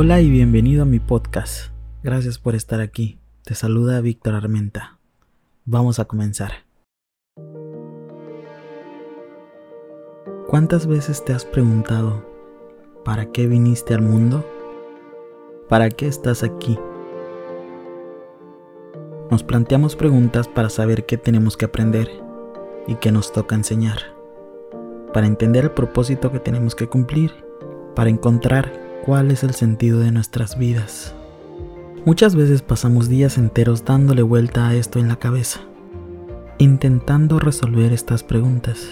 Hola y bienvenido a mi podcast. Gracias por estar aquí. Te saluda Víctor Armenta. Vamos a comenzar. ¿Cuántas veces te has preguntado, ¿para qué viniste al mundo? ¿Para qué estás aquí? Nos planteamos preguntas para saber qué tenemos que aprender y qué nos toca enseñar, para entender el propósito que tenemos que cumplir, para encontrar cuál es el sentido de nuestras vidas. Muchas veces pasamos días enteros dándole vuelta a esto en la cabeza, intentando resolver estas preguntas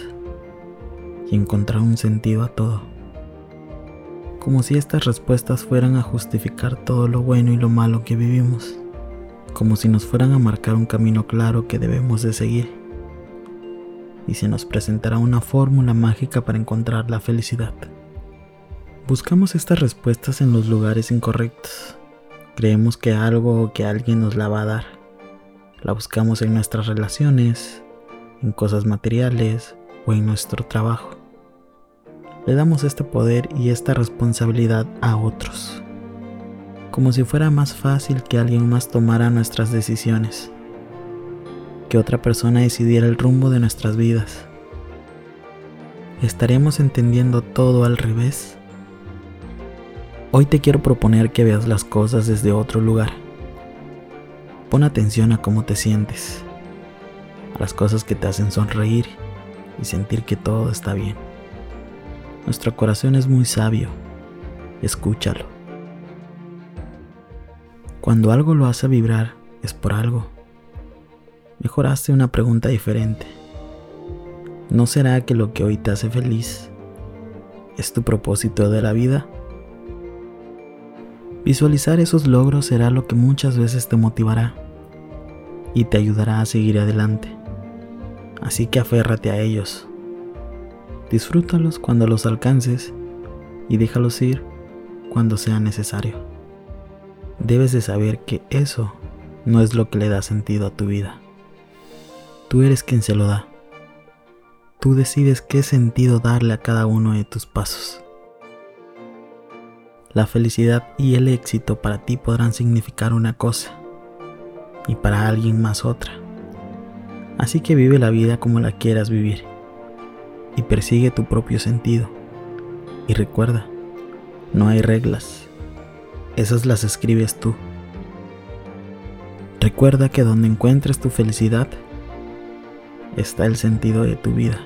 y encontrar un sentido a todo. Como si estas respuestas fueran a justificar todo lo bueno y lo malo que vivimos como si nos fueran a marcar un camino claro que debemos de seguir. Y se nos presentará una fórmula mágica para encontrar la felicidad. Buscamos estas respuestas en los lugares incorrectos. Creemos que algo o que alguien nos la va a dar. La buscamos en nuestras relaciones, en cosas materiales o en nuestro trabajo. Le damos este poder y esta responsabilidad a otros como si fuera más fácil que alguien más tomara nuestras decisiones, que otra persona decidiera el rumbo de nuestras vidas. ¿Estaremos entendiendo todo al revés? Hoy te quiero proponer que veas las cosas desde otro lugar. Pon atención a cómo te sientes, a las cosas que te hacen sonreír y sentir que todo está bien. Nuestro corazón es muy sabio, escúchalo. Cuando algo lo hace vibrar es por algo. Mejor hazte una pregunta diferente. ¿No será que lo que hoy te hace feliz es tu propósito de la vida? Visualizar esos logros será lo que muchas veces te motivará y te ayudará a seguir adelante. Así que aférrate a ellos. Disfrútalos cuando los alcances y déjalos ir cuando sea necesario debes de saber que eso no es lo que le da sentido a tu vida. Tú eres quien se lo da. Tú decides qué sentido darle a cada uno de tus pasos. La felicidad y el éxito para ti podrán significar una cosa y para alguien más otra. Así que vive la vida como la quieras vivir y persigue tu propio sentido. Y recuerda, no hay reglas, esas las escribes tú. Recuerda que donde encuentres tu felicidad está el sentido de tu vida.